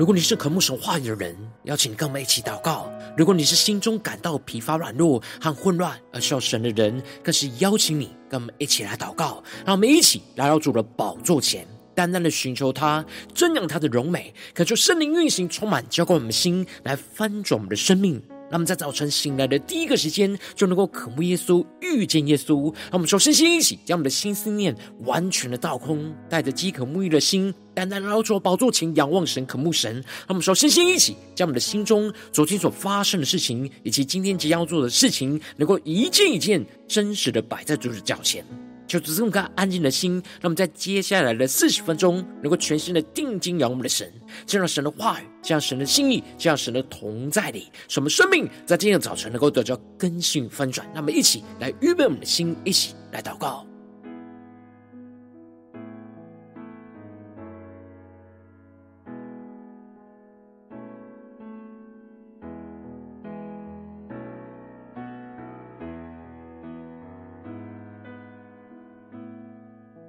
如果你是渴慕神话语的人，邀请跟我们一起祷告；如果你是心中感到疲乏、软弱和混乱而需要神的人，更是邀请你跟我们一起来祷告。让我们一起来到主的宝座前，单单的寻求他，瞻仰他的荣美，恳求圣灵运行，充满浇灌我们的心，来翻转我们的生命。让我们在早晨醒来的第一个时间，就能够渴慕耶稣、遇见耶稣。让我们说，身心一起，将我们的心思念完全的倒空，带着饥渴沐浴的心，单单来到宝座前仰望神、渴慕神。让我们说，身心一起，将我们的心中昨天所发生的事情，以及今天即将要做的事情，能够一件一件真实的摆在主的脚前。就只这么个安静的心，让我们在接下来的四十分钟，能够全心的定睛仰望我们的神，这样神的话语，这样神的心意，这样神的同在里，使我们生命在今天的早晨能够得到更新翻转。那么，一起来预备我们的心，一起来祷告。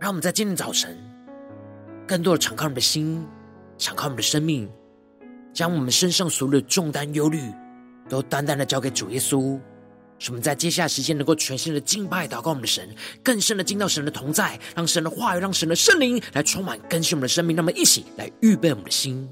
让我们在今天早晨，更多的敞开我们的心，敞开我们的生命，将我们身上所有的重担、忧虑，都单单的交给主耶稣。使我们在接下来时间能够全新的敬拜、祷告我们的神，更深的进到神的同在，让神的话语、让神的圣灵来充满更新我们的生命。那么，一起来预备我们的心。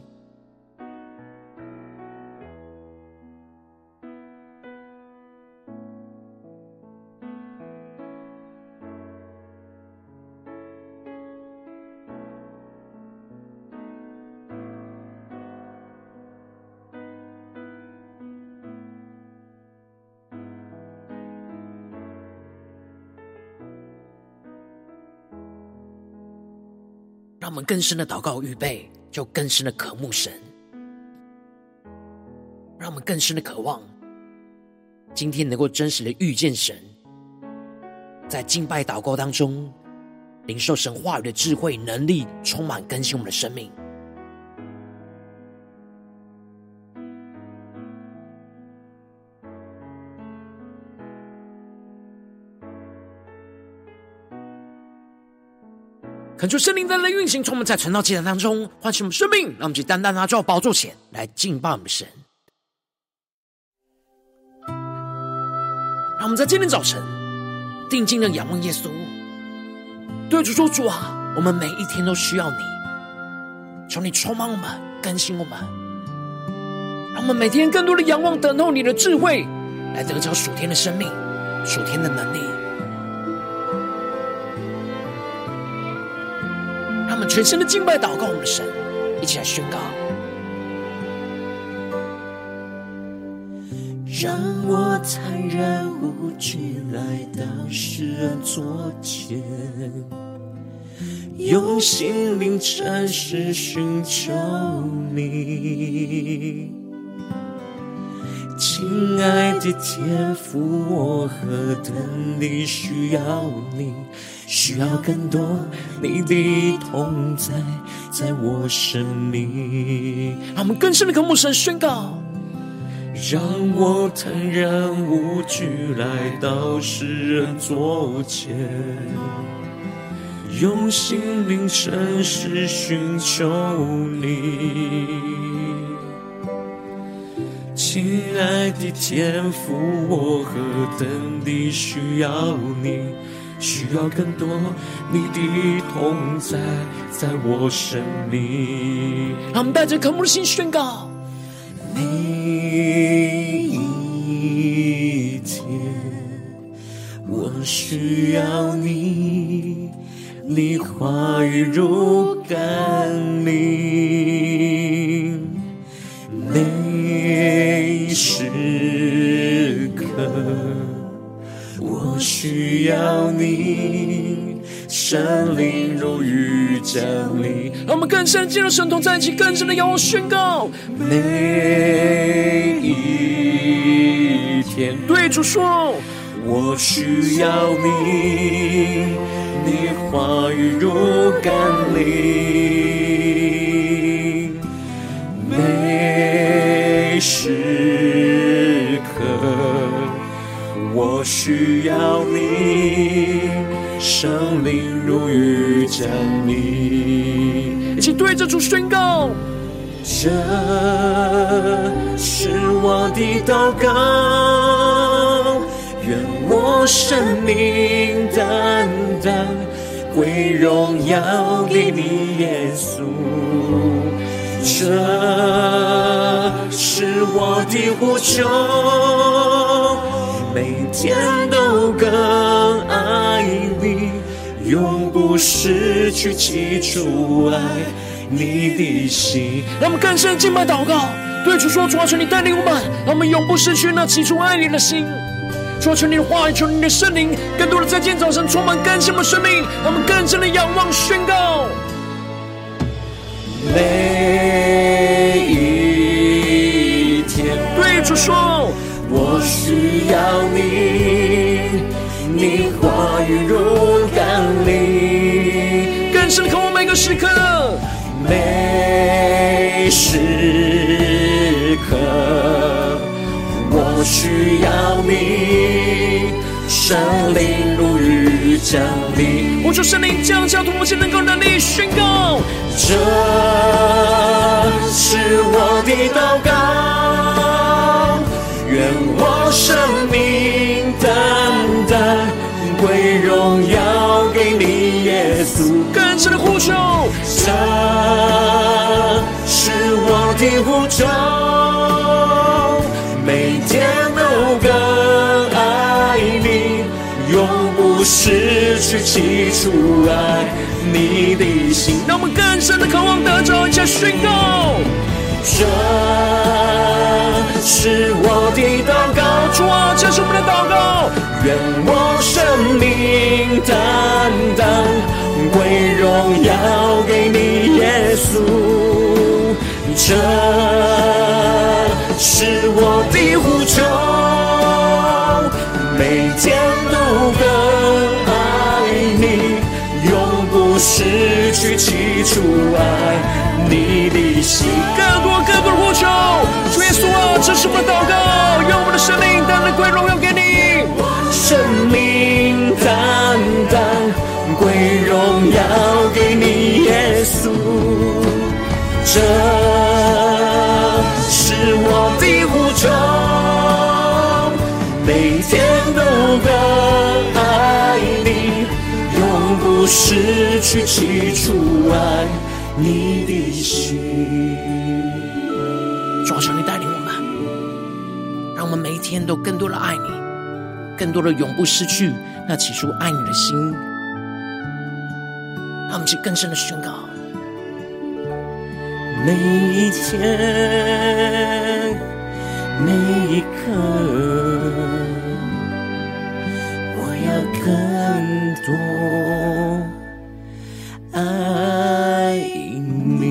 让我们更深的祷告预备，就更深的渴慕神。让我们更深的渴望，今天能够真实的遇见神，在敬拜祷告当中，领受神话语的智慧能力，充满更新我们的生命。恳求圣灵在来运行，从我们在晨祷祭坛当中唤醒我们生命，让我们去单单拿到宝座前来敬拜我们神。让我们在今天早晨定睛的仰望耶稣，对主说：“主啊，我们每一天都需要你，求你充满我们，更新我们，让我们每天更多的仰望，等候你的智慧，来得着属天的生命、属天的能力。”们全身的敬拜、祷告，我们的神一起来宣告。让我坦然无惧来到世人座前，用心灵诚实寻求你，亲爱的天父，我何等地需要你。需要更多你的同在，在我生命。让我们更深的渴慕神宣告，让我坦然无惧来到世人座前，用心灵诚实寻求你，亲爱的天父，我何等地需要你。需要更多你的同在，在我生命。让我们带着渴慕的心宣告：每一天，我需要你，你话语如甘霖，我需要你，神灵如雨降临。让我们更深进入神同在一起，更深的仰望宣告。每一天，对主说，我需要你，你话语如甘霖，每时刻。我需要你，生灵如雨降临。一起对着主宣告，这是我的祷告，愿我生命单单归荣耀给你，耶稣。这是我的呼求，每天都更爱你，永不失去起初爱。你的心，让我们更深敬拜祷告，对主说：主啊，求你带领我们，让我们永不失去那起初爱你的心。主啊，求你的话语，求你的圣灵，更多的在今天早晨充满更新我们生命，让我们更深的仰望宣告。每一天，对主说：我需要你，你话语如甘霖，更深的渴望每个时刻。每时刻，我需要你，圣灵如雨降临。我求圣灵降下突破性能够能力宣告，这是我的祷告，我生命单单归荣耀给你，耶稣。更深的呼求。这是我的呼求，每天都更爱你，永不失去起初爱你的心。让我们更深的渴望得着，一起宣告。命单单。归荣耀给你，耶稣，这是我的呼求，每天都更爱你，永不失去起初爱你的心。更多更多的呼求，主耶稣啊，这是我的祷告，用我们的生命单单归荣耀给这是我的呼求，每天都更爱你，永不失去起初爱你的心。主啊，求你带领我们，让我们每一天都更多的爱你，更多的永不失去那起初爱你的心。让我们去更深的宣告。每一天，每一刻，我要更多爱你。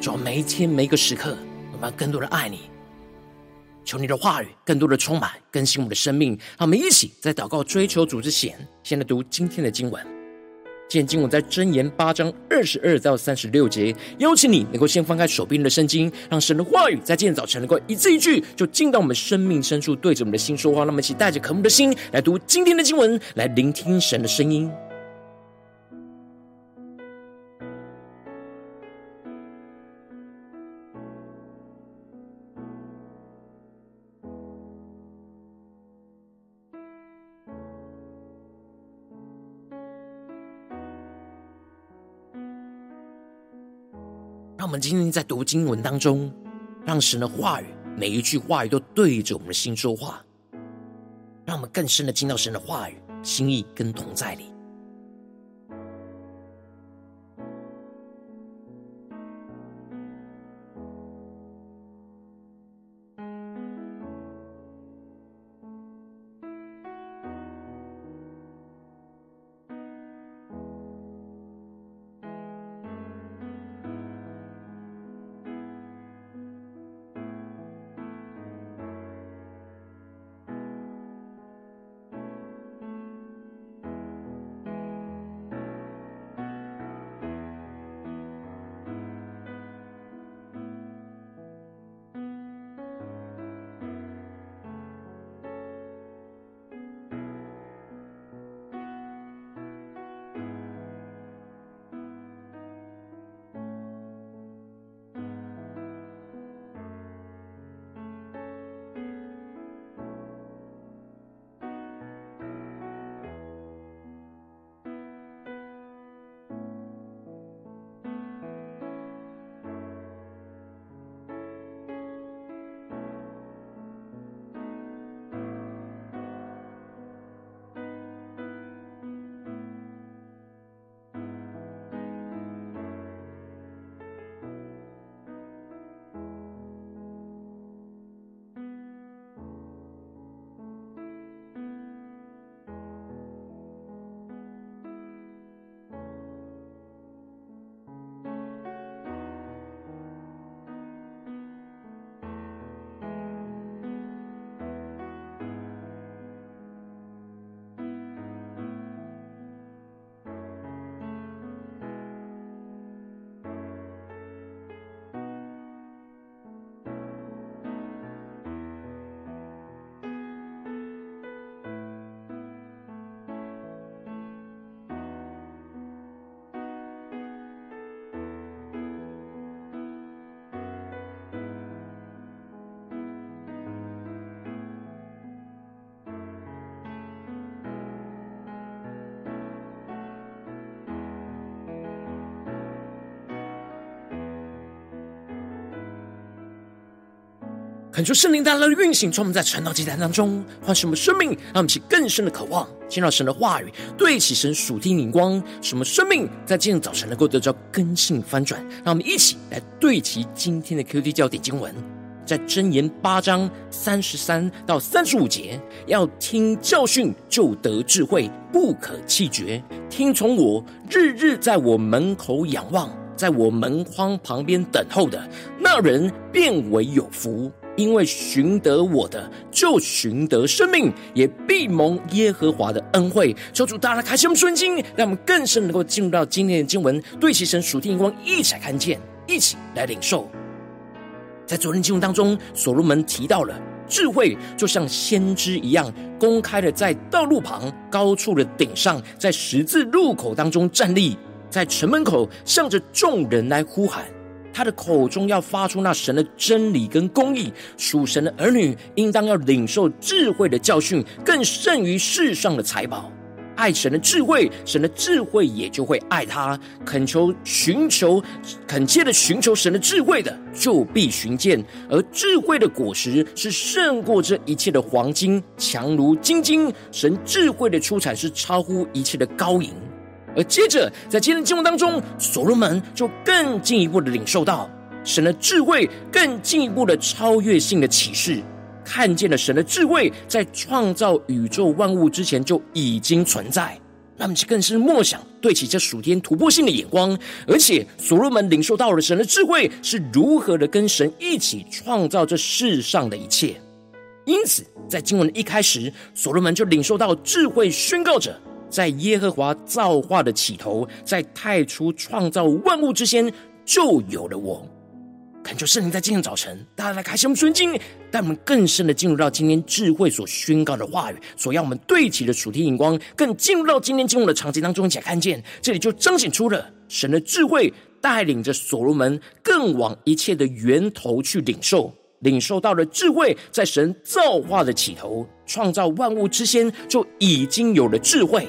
主，每一天，每一个时刻，我们要更多的爱你。求你的话语更多的充满更新我们的生命，让我们一起在祷告追求主之前，先来读今天的经文。今天经文在真言八章二十二到三十六节。邀请你能够先翻开手边的圣经，让神的话语在今天早晨能够一字一句就进到我们生命深处，对着我们的心说话。让我们一起带着渴慕的心来读今天的经文，来聆听神的声音。今天在读经文当中，让神的话语每一句话语都对着我们的心说话，让我们更深的听到神的话语心意跟同在里。恳求圣灵大大的运行，从我们在传道祭坛当中唤醒我们生命，让我们起更深的渴望，见到神的话语，对齐神属天灵光，什么生命在今天早晨能够得到更新翻转。让我们一起来对齐今天的 QD 焦点经文，在箴言八章三十三到三十五节，要听教训就得智慧，不可弃绝。听从我，日日在我门口仰望，在我门框旁边等候的那人，便为有福。因为寻得我的，就寻得生命，也必蒙耶和华的恩惠。求主大大开启我们顺经，让我们更深能够进入到今天的经文，对齐神属天眼光，一起来看见，一起来领受。在昨天经文当中，所罗门提到了智慧，就像先知一样，公开的在道路旁高处的顶上，在十字路口当中站立，在城门口向着众人来呼喊。他的口中要发出那神的真理跟公义，属神的儿女应当要领受智慧的教训，更胜于世上的财宝。爱神的智慧，神的智慧也就会爱他。恳求、寻求、恳切的寻求神的智慧的，就必寻见。而智慧的果实是胜过这一切的黄金，强如精金。神智慧的出产是超乎一切的高银。而接着，在今天的经文当中，所罗门就更进一步的领受到神的智慧，更进一步的超越性的启示，看见了神的智慧在创造宇宙万物之前就已经存在。那么，更是默想对齐这属天突破性的眼光，而且所罗门领受到了神的智慧是如何的跟神一起创造这世上的一切。因此，在经文的一开始，所罗门就领受到智慧，宣告着。在耶和华造化的起头，在太初创造万物之先，就有了我。恳求圣灵在今天早晨，大家来开启我们纯经，带我们更深的进入到今天智慧所宣告的话语，所要我们对齐的主题眼光，更进入到今天进入的场景当中，一起来看见这里就彰显出了神的智慧，带领着所罗门更往一切的源头去领受，领受到了智慧，在神造化的起头，创造万物之先，就已经有了智慧。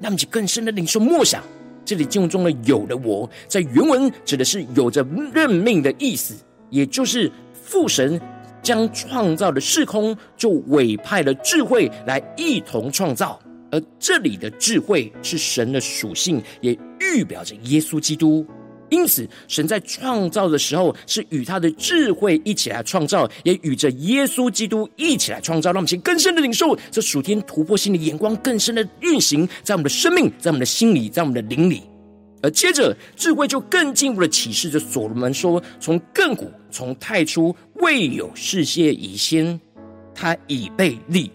让其更深的领受默想，这里经文中的“有了我”在原文指的是有着任命的意思，也就是父神将创造的时空就委派了智慧来一同创造，而这里的智慧是神的属性，也预表着耶稣基督。因此，神在创造的时候是与他的智慧一起来创造，也与着耶稣基督一起来创造。让我们先更深的领受这属天突破性的眼光，更深的运行在我们的生命，在我们的心里，在我们的灵里。而接着，智慧就更进一步的启示着所罗门说：从亘古，从太初，未有世界以先，他已被立。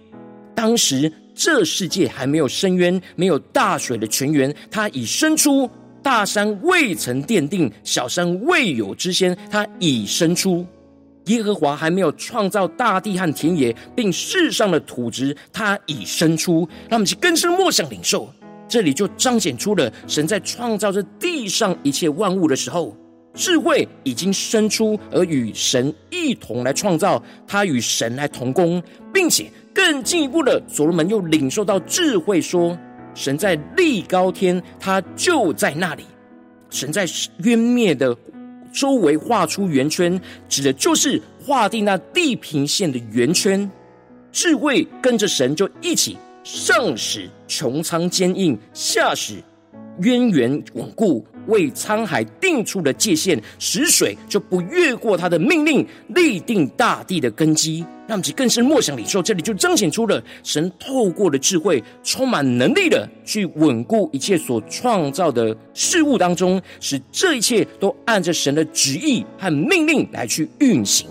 当时这世界还没有深渊，没有大水的泉源，他已生出。大山未曾奠定，小山未有之先，他已生出；耶和华还没有创造大地和田野，并世上的土质，他已生出。让我们去更深默想领受，这里就彰显出了神在创造这地上一切万物的时候，智慧已经生出，而与神一同来创造，他与神来同工，并且更进一步的，所罗门又领受到智慧说。神在立高天，他就在那里；神在渊灭的周围画出圆圈，指的就是划定那地平线的圆圈。智慧跟着神就一起，上使穹苍坚硬，下使渊源稳固。为沧海定出了界限，使水就不越过他的命令，立定大地的根基。让其更深默想领受，这里就彰显出了神透过的智慧，充满能力的去稳固一切所创造的事物当中，使这一切都按着神的旨意和命令来去运行。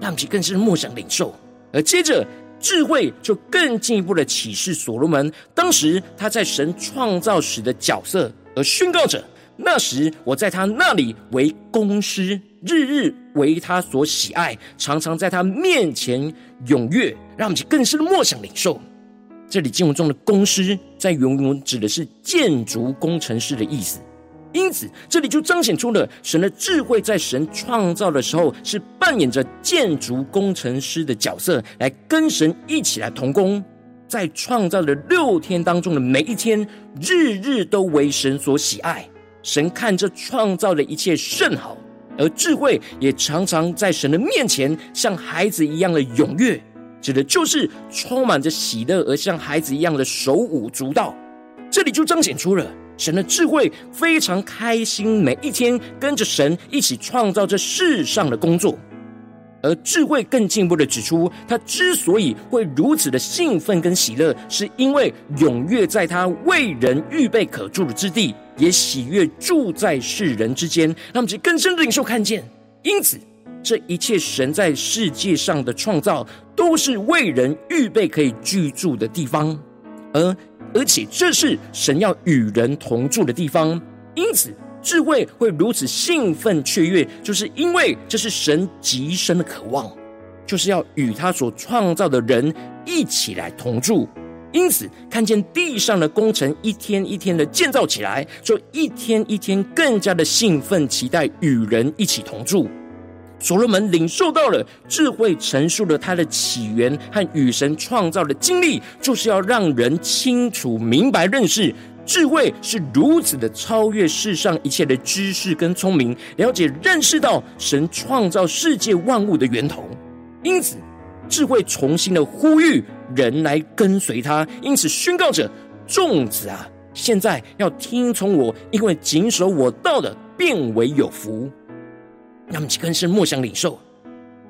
让其更深默想领受，而接着智慧就更进一步的启示所罗门，当时他在神创造时的角色，而宣告着。那时我在他那里为工师，日日为他所喜爱，常常在他面前踊跃，让我们更深的默想领受。这里经文中的工师，在原文指的是建筑工程师的意思。因此，这里就彰显出了神的智慧，在神创造的时候是扮演着建筑工程师的角色，来跟神一起来同工，在创造的六天当中的每一天，日日都为神所喜爱。神看这创造的一切甚好，而智慧也常常在神的面前像孩子一样的踊跃，指的就是充满着喜乐，而像孩子一样的手舞足蹈。这里就彰显出了神的智慧非常开心，每一天跟着神一起创造这世上的工作。而智慧更进一步的指出，他之所以会如此的兴奋跟喜乐，是因为踊跃在他为人预备可住的之地，也喜悦住在世人之间。让我们去更深的领受看见。因此，这一切神在世界上的创造，都是为人预备可以居住的地方，而而且这是神要与人同住的地方。因此。智慧会如此兴奋雀跃，就是因为这是神极深的渴望，就是要与他所创造的人一起来同住。因此，看见地上的工程一天一天的建造起来，就一天一天更加的兴奋，期待与人一起同住。所罗门领受到了智慧，陈述了他的起源和与神创造的经历，就是要让人清楚明白认识。智慧是如此的超越世上一切的知识跟聪明，了解认识到神创造世界万物的源头。因此，智慧重新的呼吁人来跟随他，因此宣告着：众子啊，现在要听从我，因为谨守我道的，变为有福。那么，更是默想领受，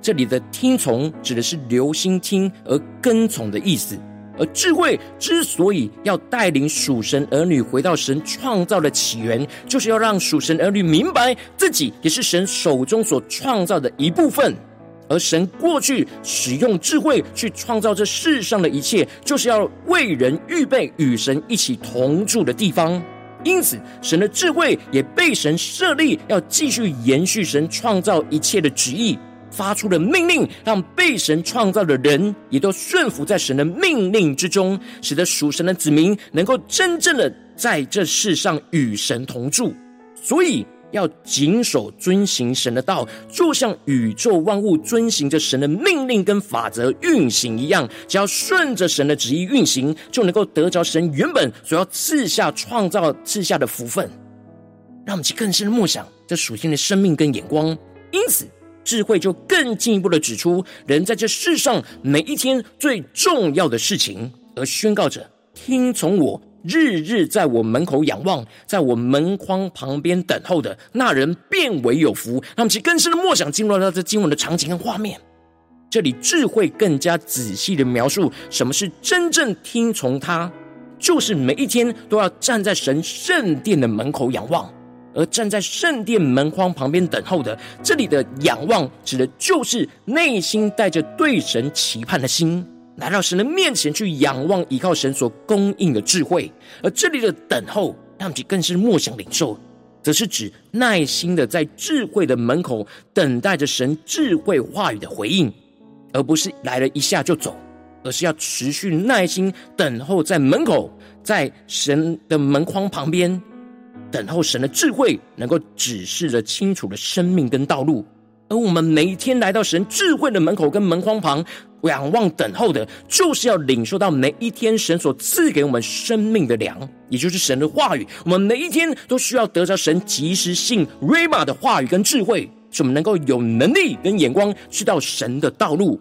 这里的听从指的是留心听而跟从的意思。而智慧之所以要带领属神儿女回到神创造的起源，就是要让属神儿女明白自己也是神手中所创造的一部分。而神过去使用智慧去创造这世上的一切，就是要为人预备与神一起同住的地方。因此，神的智慧也被神设立，要继续延续神创造一切的旨意。发出的命令，让被神创造的人也都顺服在神的命令之中，使得属神的子民能够真正的在这世上与神同住。所以要谨守遵行神的道，就像宇宙万物遵行着神的命令跟法则运行一样。只要顺着神的旨意运行，就能够得着神原本所要赐下创造赐下的福分。让我们去更深的默想这属天的生命跟眼光。因此。智慧就更进一步的指出，人在这世上每一天最重要的事情，而宣告着：听从我，日日在我门口仰望，在我门框旁边等候的那人，便为有福。让我们其更深的默想，进入到这经文的场景跟画面。这里智慧更加仔细的描述，什么是真正听从他，就是每一天都要站在神圣殿的门口仰望。而站在圣殿门框旁边等候的，这里的仰望指的就是内心带着对神期盼的心，来到神的面前去仰望，依靠神所供应的智慧。而这里的等候，让其更是默想领受，则是指耐心的在智慧的门口等待着神智慧话语的回应，而不是来了一下就走，而是要持续耐心等候在门口，在神的门框旁边。等候神的智慧，能够指示着清楚的生命跟道路。而我们每一天来到神智慧的门口跟门框旁，仰望等候的，就是要领受到每一天神所赐给我们生命的粮，也就是神的话语。我们每一天都需要得着神及时性 Rhema 的话语跟智慧，使我们能够有能力跟眼光知道神的道路。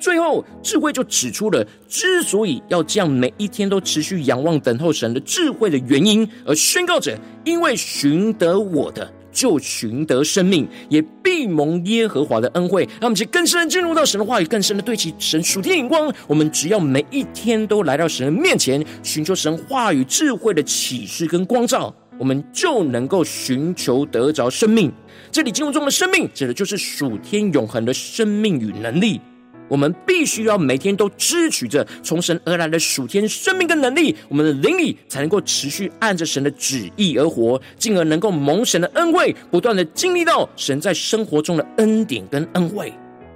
最后，智慧就指出了之所以要这样每一天都持续仰望等候神的智慧的原因，而宣告着：因为寻得我的，就寻得生命，也必蒙耶和华的恩惠。让我们去更深的进入到神的话语，更深的对齐神属天眼光。我们只要每一天都来到神的面前，寻求神话语智慧的启示跟光照，我们就能够寻求得着生命。这里进入中的生命，指的就是属天永恒的生命与能力。我们必须要每天都支取着从神而来的属天生命跟能力，我们的灵里才能够持续按着神的旨意而活，进而能够蒙神的恩惠，不断的经历到神在生活中的恩典跟恩惠。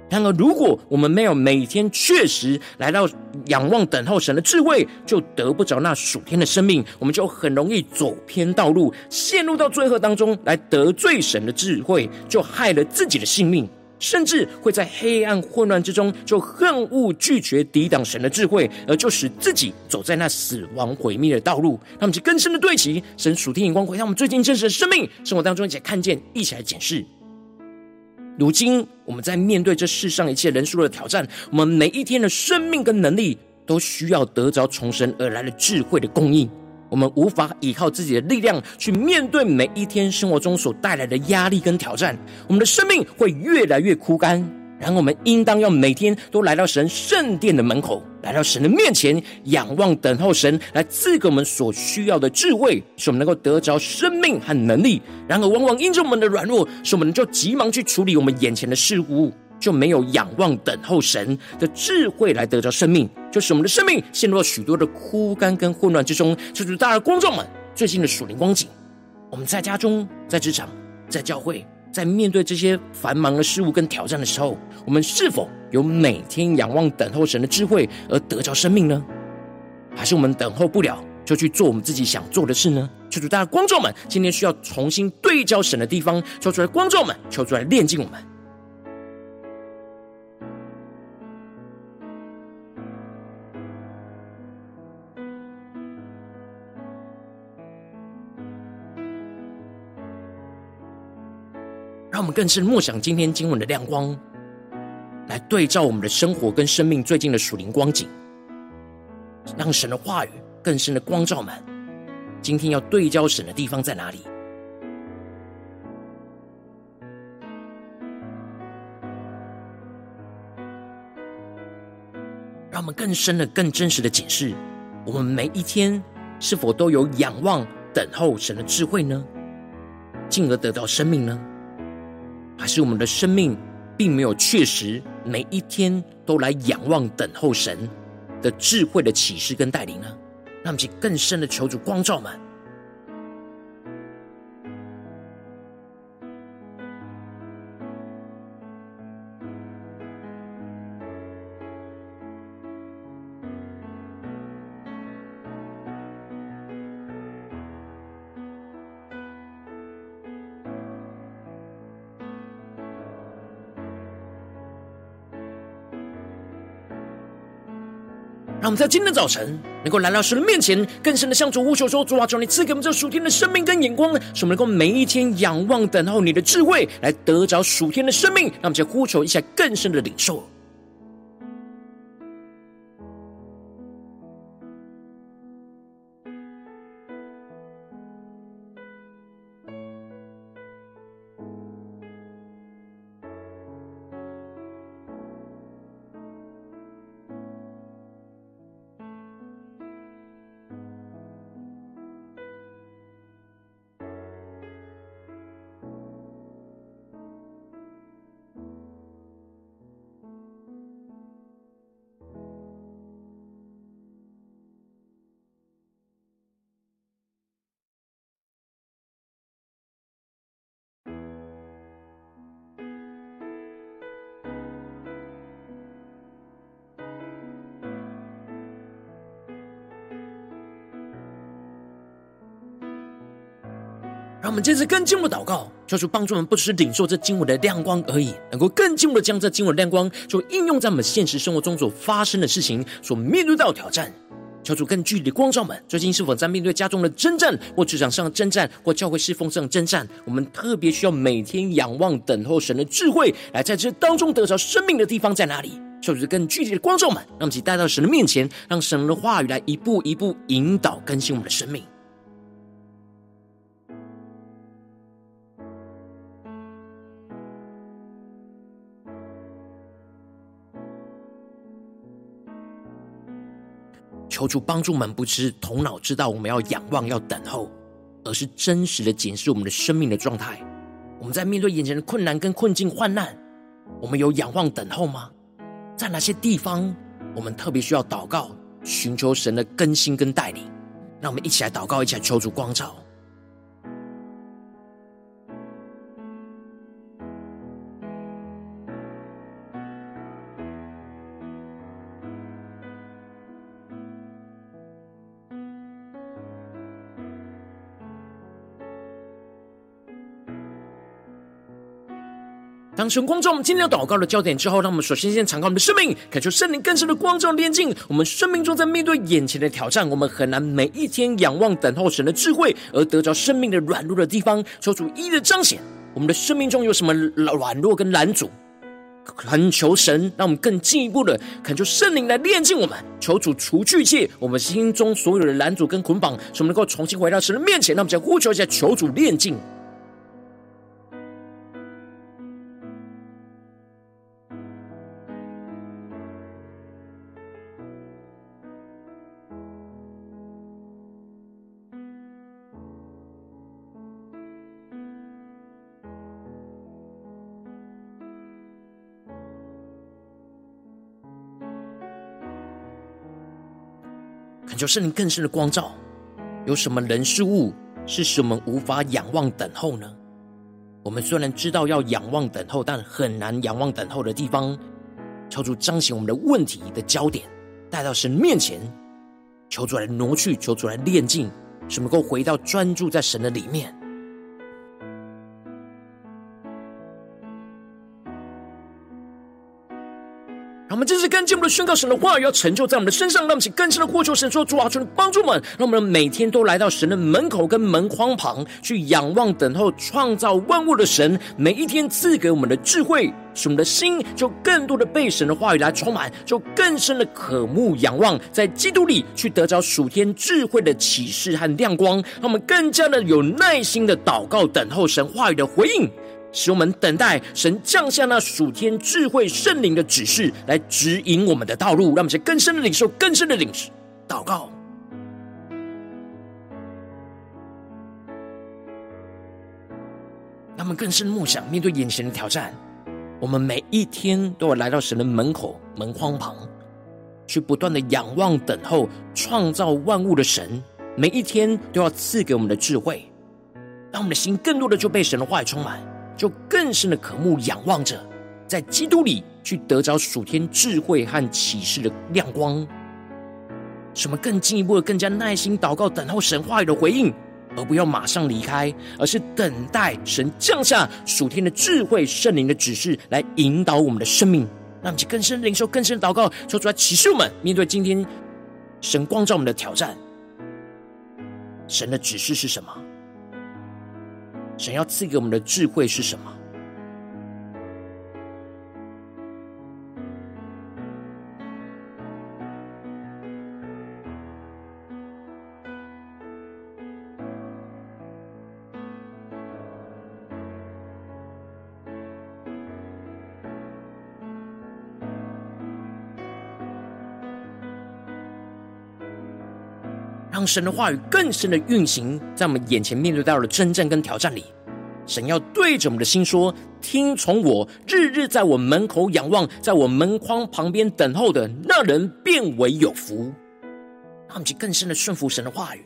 然而，如果我们没有每天确实来到仰望等候神的智慧，就得不着那属天的生命，我们就很容易走偏道路，陷入到罪恶当中来得罪神的智慧，就害了自己的性命。甚至会在黑暗混乱之中，就恨恶拒绝抵挡神的智慧，而就使自己走在那死亡毁灭的道路。让我们去更深的对齐神属天眼光，回到我们最近真实的生命生活当中，一起来看见，一起来检视。如今我们在面对这世上一切人数的挑战，我们每一天的生命跟能力，都需要得着从神而来的智慧的供应。我们无法依靠自己的力量去面对每一天生活中所带来的压力跟挑战，我们的生命会越来越枯干。然后我们应当要每天都来到神圣殿的门口，来到神的面前，仰望等候神来赐给我们所需要的智慧，使我们能够得着生命和能力。然而，往往因着我们的软弱，使我们就急忙去处理我们眼前的事物。就没有仰望等候神的智慧来得着生命，就使我们的生命陷入了许多的枯干跟混乱之中。求主，大家观众们，最近的属灵光景，我们在家中、在职场、在教会，在面对这些繁忙的事物跟挑战的时候，我们是否有每天仰望等候神的智慧而得着生命呢？还是我们等候不了，就去做我们自己想做的事呢？求主，大家观众们，今天需要重新对焦神的地方，求出来，观众们，求出来炼净我们。更是默想今天经文的亮光，来对照我们的生活跟生命最近的属灵光景，让神的话语更深的光照们。今天要对焦神的地方在哪里？让我们更深的、更真实的解释：我们每一天是否都有仰望、等候神的智慧呢？进而得到生命呢？还是我们的生命并没有确实每一天都来仰望等候神的智慧的启示跟带领呢？那么，请更深的求主光照们。让我们在今天早晨能够来到神的面前，更深的向主呼求说：“主啊，求你赐给我们这属天的生命跟眼光，使我们能够每一天仰望等候你的智慧，来得着属天的生命。”让我们再呼求一下更深的领受。我们接着更进一步祷告，求主帮助我们，不只是领受这经文的亮光而已，能够更进一步的将这经文的亮光，就应用在我们现实生活中所发生的事情，所面对到的挑战。求主更具体的光照们，最近是否在面对家中的征战，或职场上的征战，或教会侍奉上的征战？我们特别需要每天仰望、等候神的智慧，来在这当中得着生命的地方在哪里？求主更具体的光照们，让我们一起带到神的面前，让神的话语来一步一步引导更新我们的生命。求主帮助我们，不是头脑知道我们要仰望、要等候，而是真实的检视我们的生命的状态。我们在面对眼前的困难跟困境、患难，我们有仰望、等候吗？在哪些地方，我们特别需要祷告、寻求神的更新跟带领？让我们一起来祷告，一起来求主光照。当神光照我们今天要祷告的焦点之后，让我们首先先敞开我们的生命，感受圣灵更深的光照炼净我们生命中，在面对眼前的挑战，我们很难每一天仰望等候神的智慧，而得着生命的软弱的地方，求主一一的彰显。我们的生命中有什么软弱跟拦阻，恳求神，让我们更进一步的恳求圣灵来炼净我们，求主除去一切我们心中所有的拦阻跟捆绑，使我们能够重新回到神的面前。让我们再呼求一下，求主炼净。有圣灵更深的光照，有什么人事物是使我们无法仰望等候呢？我们虽然知道要仰望等候，但很难仰望等候的地方，求主彰显我们的问题的焦点，带到神面前，求主来挪去，求主来炼净，使我们能够回到专注在神的里面。这次更进一步的宣告神的话语要成就在我们的身上，让我们更深的呼求神说：主啊，求你帮助我们，让我们每天都来到神的门口跟门框旁，去仰望等候创造万物的神。每一天赐给我们的智慧，使我们的心就更多的被神的话语来充满，就更深的渴慕仰望，在基督里去得着属天智慧的启示和亮光，让我们更加的有耐心的祷告等候神话语的回应。使我们等待神降下那属天智慧圣灵的指示，来指引我们的道路，让我们在更深的领受、更深的领受祷告。让我们更深默想，面对眼前的挑战，我们每一天都要来到神的门口、门框旁，去不断的仰望、等候创造万物的神。每一天都要赐给我们的智慧，让我们的心更多的就被神的话语充满。就更深的渴慕仰望着，在基督里去得着属天智慧和启示的亮光，使我们更进一步的、更加耐心祷告，等候神话语的回应，而不要马上离开，而是等待神降下属天的智慧、圣灵的指示来引导我们的生命，让我们去更深领受、更深祷告，求主来启示我们面对今天神光照我们的挑战，神的指示是什么？神要赐给我们的智慧是什么？让神的话语更深的运行在我们眼前面对到的征战跟挑战里，神要对着我们的心说：“听从我，日日在我门口仰望，在我门框旁边等候的那人，便为有福。”让我们去更深的顺服神的话语，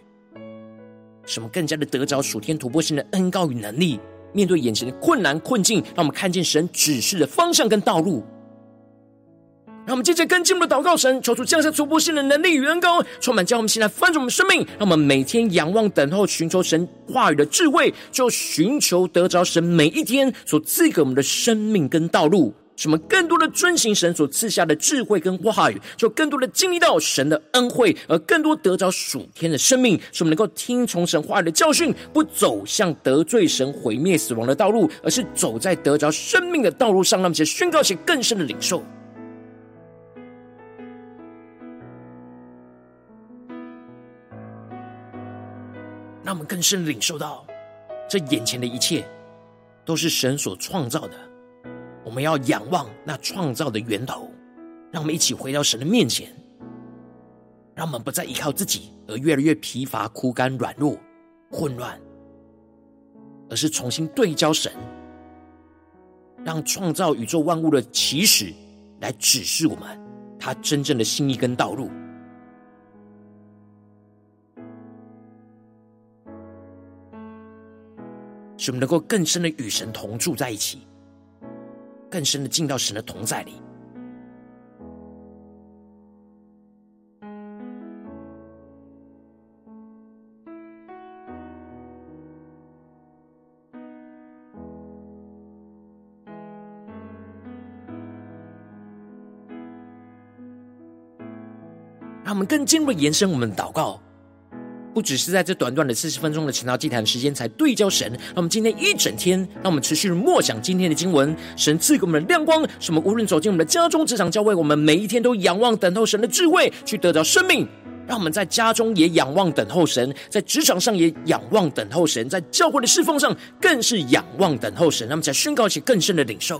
使我们更加的得着属天突破性的恩膏与能力，面对眼前的困难困境，让我们看见神指示的方向跟道路。让我们接着跟进我们的祷告神，求主降下突破性的能力与恩膏，充满将我们现在翻转我们生命。让我们每天仰望等候，寻求神话语的智慧，就寻求得着神每一天所赐给我们的生命跟道路。使我们更多的遵行神所赐下的智慧跟话语，就更多的经历到神的恩惠，而更多得着属天的生命。使我们能够听从神话语的教训，不走向得罪神、毁灭死亡的道路，而是走在得着生命的道路上。让我们先宣告些更深的领受。让我们更深领受到，这眼前的一切都是神所创造的。我们要仰望那创造的源头。让我们一起回到神的面前，让我们不再依靠自己而越来越疲乏、枯干、软弱、混乱，而是重新对焦神，让创造宇宙万物的起始来指示我们他真正的心意跟道路。使我们能够更深的与神同住在一起，更深的进到神的同在里。让我们更进一步延伸我们的祷告。不只是在这短短的四十分钟的晨祷祭坛时间才对焦神，那我们今天一整天，让我们持续默想今天的经文。神赐给我们的亮光，使我们无论走进我们的家中、职场、教会，我们每一天都仰望等候神的智慧，去得到生命。让我们在家中也仰望等候神，在职场上也仰望等候神，在教会的侍奉上更是仰望等候神。那么才宣告起更深的领受。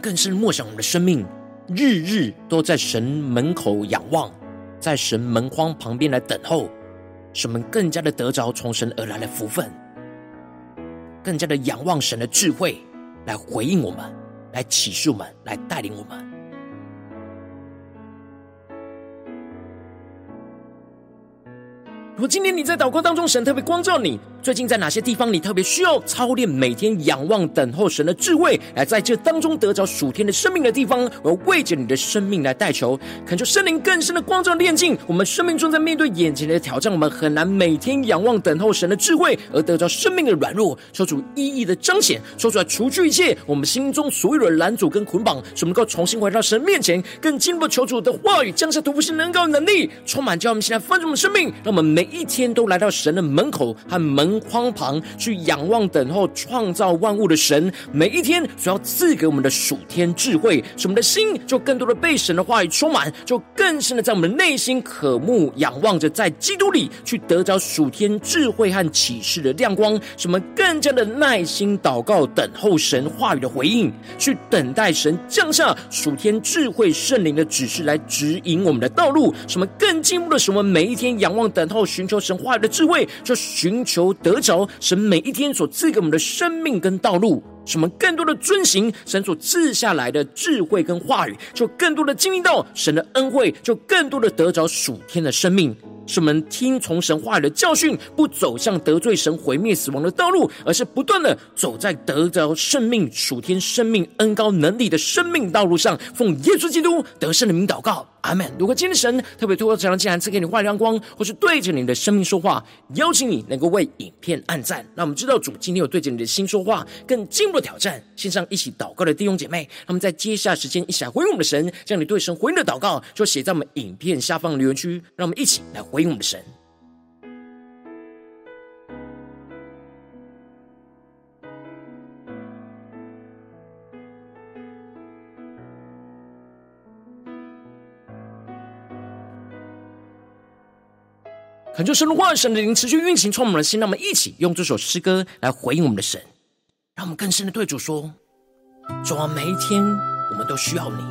更深默想我们的生命，日日都在神门口仰望，在神门框旁边来等候，使我们更加的得着从神而来的福分，更加的仰望神的智慧来回应我们，来启示我们，来带领我们。如果今天你在祷告当中，神特别光照你，最近在哪些地方你特别需要操练，每天仰望等候神的智慧，来在这当中得着属天的生命的地方，我要为着你的生命来代求，恳求圣灵更深的光照炼净我们生命中在面对眼前的挑战，我们很难每天仰望等候神的智慧，而得着生命的软弱，求主一一的彰显，说出来除去一切我们心中所有的拦阻跟捆绑，使我们能够重新回到神面前，更进一步求主的话语降下突破性能够能力，充满叫我们现在丰盛的生命，让我们每一天都来到神的门口和门框旁去仰望等候创造万物的神，每一天所要赐给我们的属天智慧，使我们的心就更多的被神的话语充满，就更深的在我们内心渴慕仰望着，在基督里去得着属天智慧和启示的亮光，使我们更加的耐心祷告，等候神话语的回应，去等待神降下属天智慧圣灵的指示来指引我们的道路，使我们更进步的使我们每一天仰望等候寻求神话语的智慧，就寻求得着神每一天所赐给我们的生命跟道路，使我们更多的遵行神所赐下来的智慧跟话语，就更多的经历到神的恩惠，就更多的得着属天的生命。使我们听从神话语的教训，不走向得罪神、毁灭死亡的道路，而是不断的走在得着生命、属天生命、恩高能力的生命道路上。奉耶稣基督得胜的名祷告，阿门。如果今天神特别透过这样的经文赐给你话语亮光，或是对着你的生命说话，邀请你能够为影片按赞，让我们知道主今天有对着你的心说话，更进一步的挑战。线上一起祷告的弟兄姐妹，那么在接下时间一起来回应我们的神，将你对神回应的祷告就写在我们影片下方留言区，让我们一起来回。回应我们的神，恳求神的话、神的灵持续运行，充满我们的心。让我们一起用这首诗歌来回应我们的神，让我们更深的对主说：主啊，每一天我们都需要你，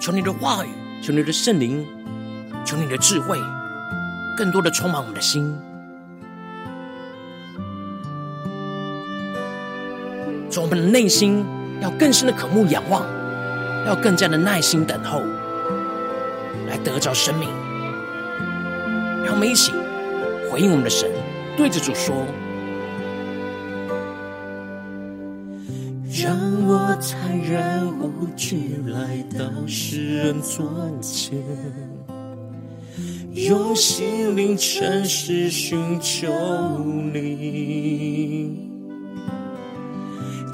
求你的话语，求你的圣灵，求你的智慧。更多的充满我们的心，从我们的内心要更深的渴慕仰望，要更加的耐心等候，来得着生命。让我们一起回应我们的神，对着主说：让我坦然无惧来到世人座前，用心灵诚实寻求你。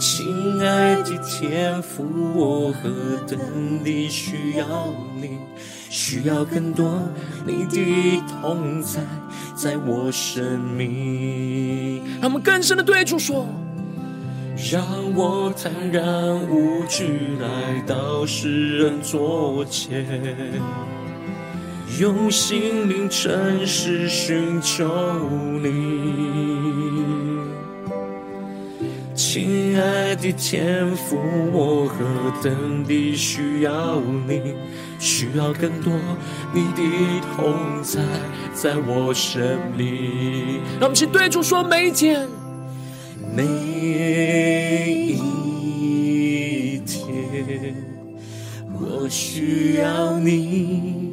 亲爱的天父，我何等地需要你，需要更多你的同在，在我生命。让我们更深的对主说：让我坦然无惧来到世人座前，用心灵诚实寻求你。亲爱的天父，我何等地需要你，需要更多你的同在，在我生命。让我们先对主说：每一天，每一天，我需要你，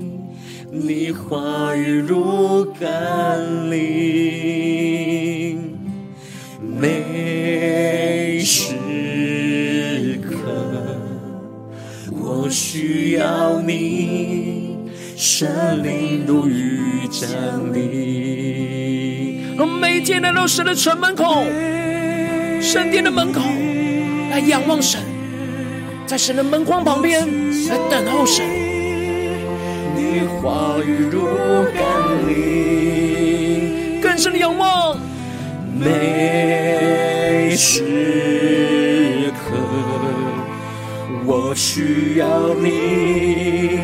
你话语如甘霖，每时刻，我需要你，圣灵如雨降临。我们每一天来到神的城门口、圣殿的门口，来仰望神，在神的门框旁边来等候神。你话语如甘霖，更深的仰望。每时刻，我需要你，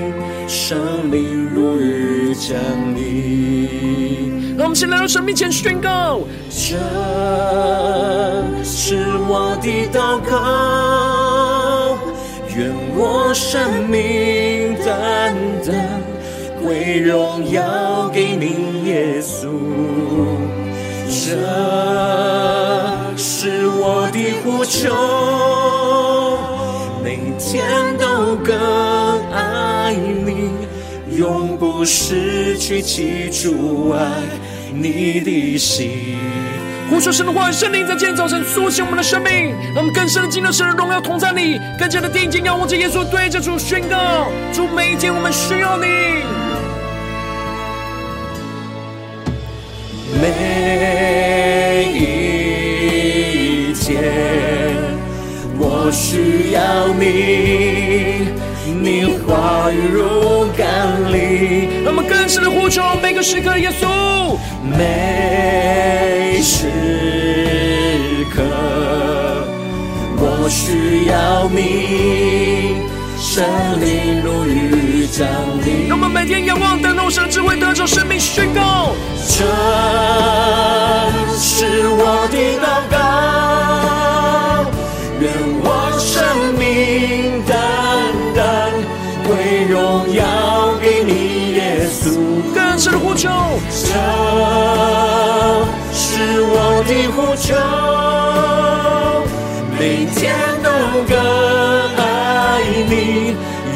生命如雨降临。让我们先来到神面前宣告：这是我的祷告，愿我生命单单归荣耀给你，耶稣。这是我的呼求，每天都更爱你，永不失去记住爱你的心。呼求神的话，圣灵在今天早晨苏醒我们的生命，让我们更深的进入神的荣耀同在里，更加的定睛仰望着耶稣，对着主宣告：主，每一天我们需要你。每一天，我需要你，你话语如甘霖。让我们更深的呼求，每个时刻，耶稣，每时刻，我需要你。圣灵如雨降临，让我们每天仰望等候神智慧，得着生命宣告。这是我的祷告，愿我生命单单归荣耀给你，耶稣。更深的呼求，这是我的呼求，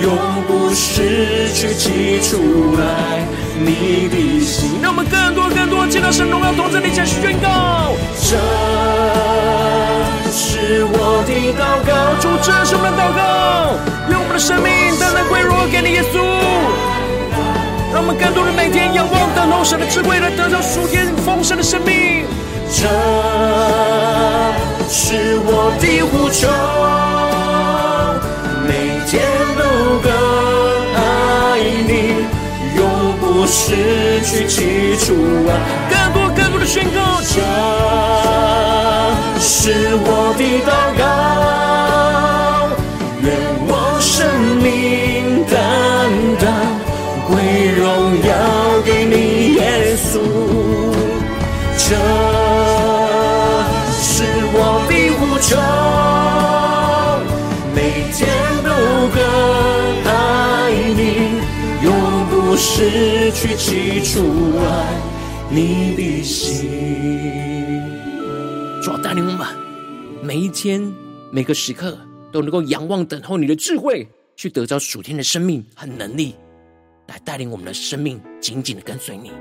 永不失去记住爱你的心。让我们更多更多见到神荣耀同在，你将宣告。这是我的祷告，主，这是我们的祷告，用我们的生命单单归荣给你，耶稣。让我们更多的每天仰望等候神的智慧，来得到属天丰盛的生命。这是我的呼求，失去基础啊。更多更多的宣告，你的心。主带领我们每一天每个时刻都能够仰望等候你的智慧，去得着属天的生命和能力，来带领我们的生命紧紧的跟随你。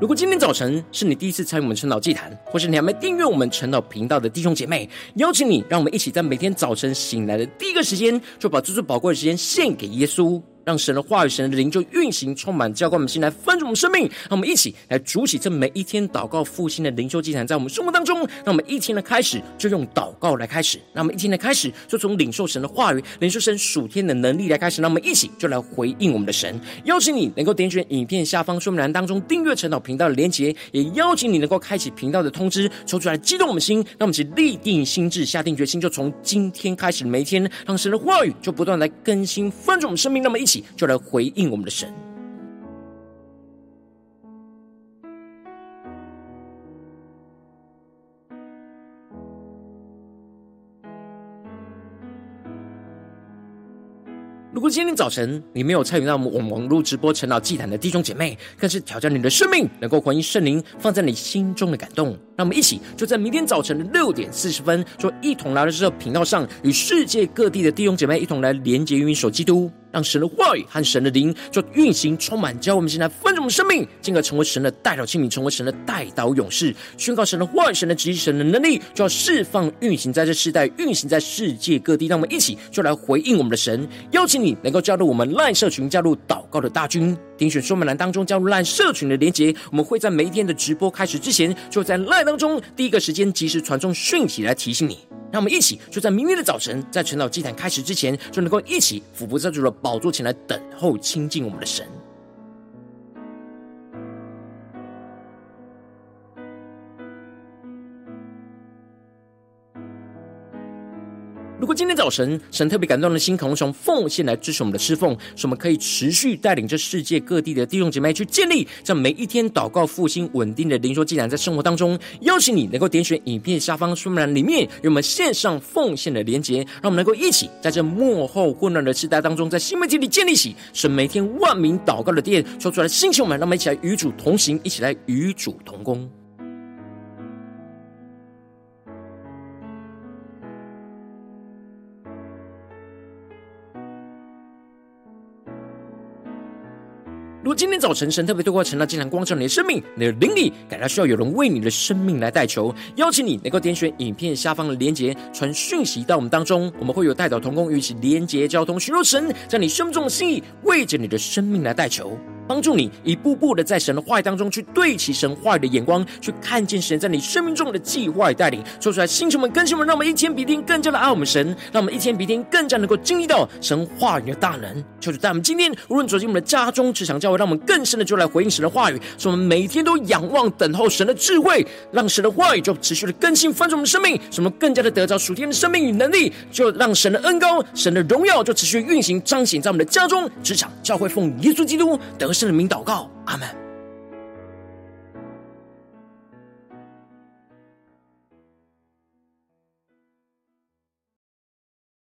如果今天早晨是你第一次参与我们晨祷祭坛，或是你还没订阅我们晨祷频道的弟兄姐妹，邀请你，让我们一起在每天早晨醒来的第一个时间，就把最最宝贵的时间献给耶稣。让神的话语、神的灵就运行、充满、浇灌我们心，来翻转我们生命。让我们一起来筑起这每一天祷告复兴的灵修祭坛，在我们生活当中。让我们一天的开始就用祷告来开始。让我们一天的开始就从领受神的话语、领受神属天的能力来开始。让我们一起就来回应我们的神。邀请你能够点选影片下方说明栏当中订阅晨祷频道的连结，也邀请你能够开启频道的通知，抽出来激动我们心。让我们一起立定心志，下定决心，就从今天开始每一天，让神的话语就不断来更新翻转我们生命。那么一起就来回应。我们的神。如果今天早晨你没有参与到我们网络直播陈老祭坛的弟兄姐妹，更是挑战你的生命，能够回应圣灵放在你心中的感动。让我们一起就在明天早晨的六点四十分，就一同来到这个频道上，与世界各地的弟兄姐妹一同来连接、运手基督。让神的话语和神的灵就运行，充满，教我们现在分盛的生命，进而成为神的代祷器皿，成为神的代祷勇士，宣告神的话语、神的旨意、神的能力，就要释放、运行在这世代，运行在世界各地。让我们一起就来回应我们的神，邀请你能够加入我们赖社群，加入祷告的大军。点选说明栏当中加入赖社群的连结，我们会在每一天的直播开始之前，就在赖当中第一个时间及时传送讯息来提醒你。让我们一起就在明天的早晨，在晨祷祭坛开始之前，就能够一起俯伏在主的宝座前来等候亲近我们的神。如果今天早晨神特别感动的心，渴望从奉献来支持我们的侍奉，使我们可以持续带领着世界各地的弟兄姐妹去建立这每一天祷告复兴稳定的灵修祭坛，在生活当中，邀请你能够点选影片下方说明栏里面有我们线上奉献的连结，让我们能够一起在这幕后混乱的时代当中，在新媒体里建立起神每天万名祷告的殿，说出来兴起我们，让我们一起来与主同行，一起来与主同工。果今天早晨神特别透过晨祷竟然光照你的生命，你的灵力感到需要有人为你的生命来代求，邀请你能够点选影片下方的连结，传讯息到我们当中，我们会有代祷同工与一起连结交通，寻求神在你胸中的心意，为着你的生命来代求。帮助你一步步的在神的话语当中去对齐神话语的眼光，去看见神在你生命中的计划与带领。说出来，星球们、更新们，让我们一天比一天更加的爱我们神，让我们一天比一天更加能够经历到神话语的大能。求主带我们今天无论走进我们的家中、职场、教会，让我们更深的就来回应神的话语，使我们每天都仰望等候神的智慧，让神的话语就持续的更新翻转我们生命，使我们更加的得着属天的生命与能力，就让神的恩膏、神的荣耀就持续运行彰显在我们的家中、职场、教会，奉耶稣基督得圣的名祷告，阿门。